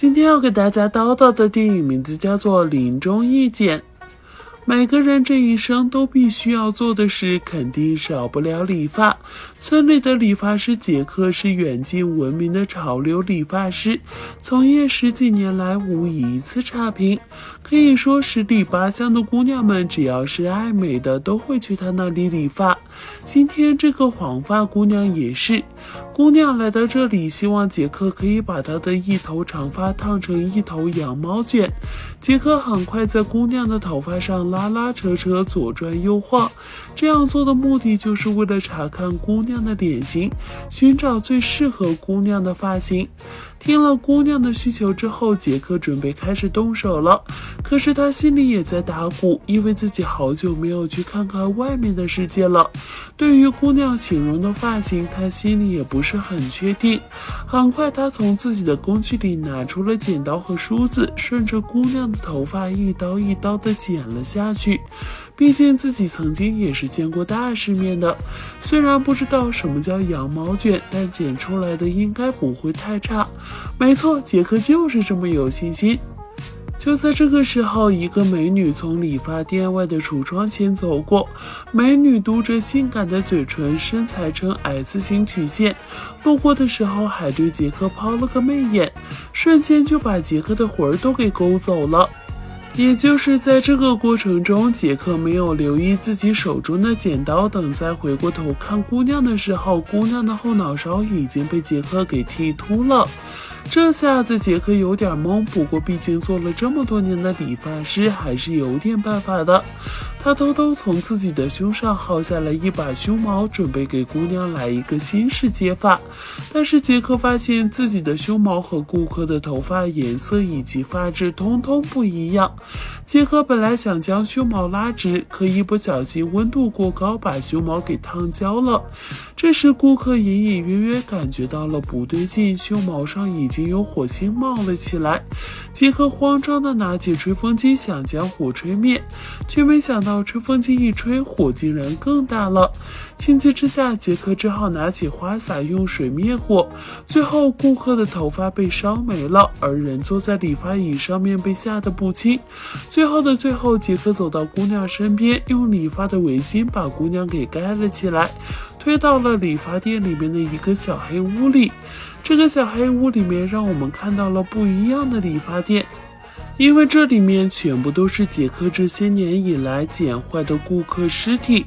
今天要给大家叨叨的电影名字叫做《临终一剪》。每个人这一生都必须要做的事，肯定少不了理发。村里的理发师杰克是远近闻名的潮流理发师，从业十几年来无一次差评。可以说，十里八乡的姑娘们只要是爱美的，都会去他那里理发。今天这个黄发姑娘也是。姑娘来到这里，希望杰克可以把她的一头长发烫成一头羊毛卷。杰克很快在姑娘的头发上拉拉扯扯，左转右晃。这样做的目的就是为了查看姑娘的脸型，寻找最适合姑娘的发型。听了姑娘的需求之后，杰克准备开始动手了。可是他心里也在打鼓，因为自己好久没有去看看外面的世界了。对于姑娘形容的发型，他心里也不是很确定。很快，他从自己的工具里拿出了剪刀和梳子，顺着姑娘的头发一刀一刀地剪了下去。毕竟自己曾经也是见过大世面的，虽然不知道什么叫羊毛卷，但剪出来的应该不会太差。没错，杰克就是这么有信心。就在这个时候，一个美女从理发店外的橱窗前走过。美女嘟着性感的嘴唇，身材呈 S 型曲线，路过的时候还对杰克抛了个媚眼，瞬间就把杰克的魂儿都给勾走了。也就是在这个过程中，杰克没有留意自己手中的剪刀，等再回过头看姑娘的时候，姑娘的后脑勺已经被杰克给剃秃了。这下子杰克有点懵，不过毕竟做了这么多年的理发师，还是有点办法的。他偷偷从自己的胸上薅下来一把胸毛，准备给姑娘来一个新式接发。但是杰克发现自己的胸毛和顾客的头发颜色以及发质通通不一样。杰克本来想将胸毛拉直，可一不小心温度过高，把胸毛给烫焦了。这时顾客隐隐约约感觉到了不对劲，胸毛上已经有火星冒了起来。杰克慌张地拿起吹风机想将火吹灭，却没想。到吹风机一吹，火竟然更大了。情急之下，杰克只好拿起花洒用水灭火。最后，顾客的头发被烧没了，而人坐在理发椅上面被吓得不轻。最后的最后，杰克走到姑娘身边，用理发的围巾把姑娘给盖了起来，飞到了理发店里面的一个小黑屋里。这个小黑屋里面，让我们看到了不一样的理发店。因为这里面全部都是杰克这些年以来剪坏的顾客尸体，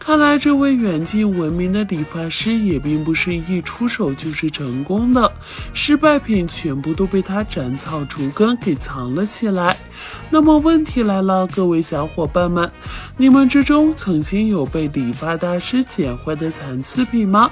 看来这位远近闻名的理发师也并不是一出手就是成功的，失败品全部都被他斩草除根给藏了起来。那么问题来了，各位小伙伴们，你们之中曾经有被理发大师剪坏的残次品吗？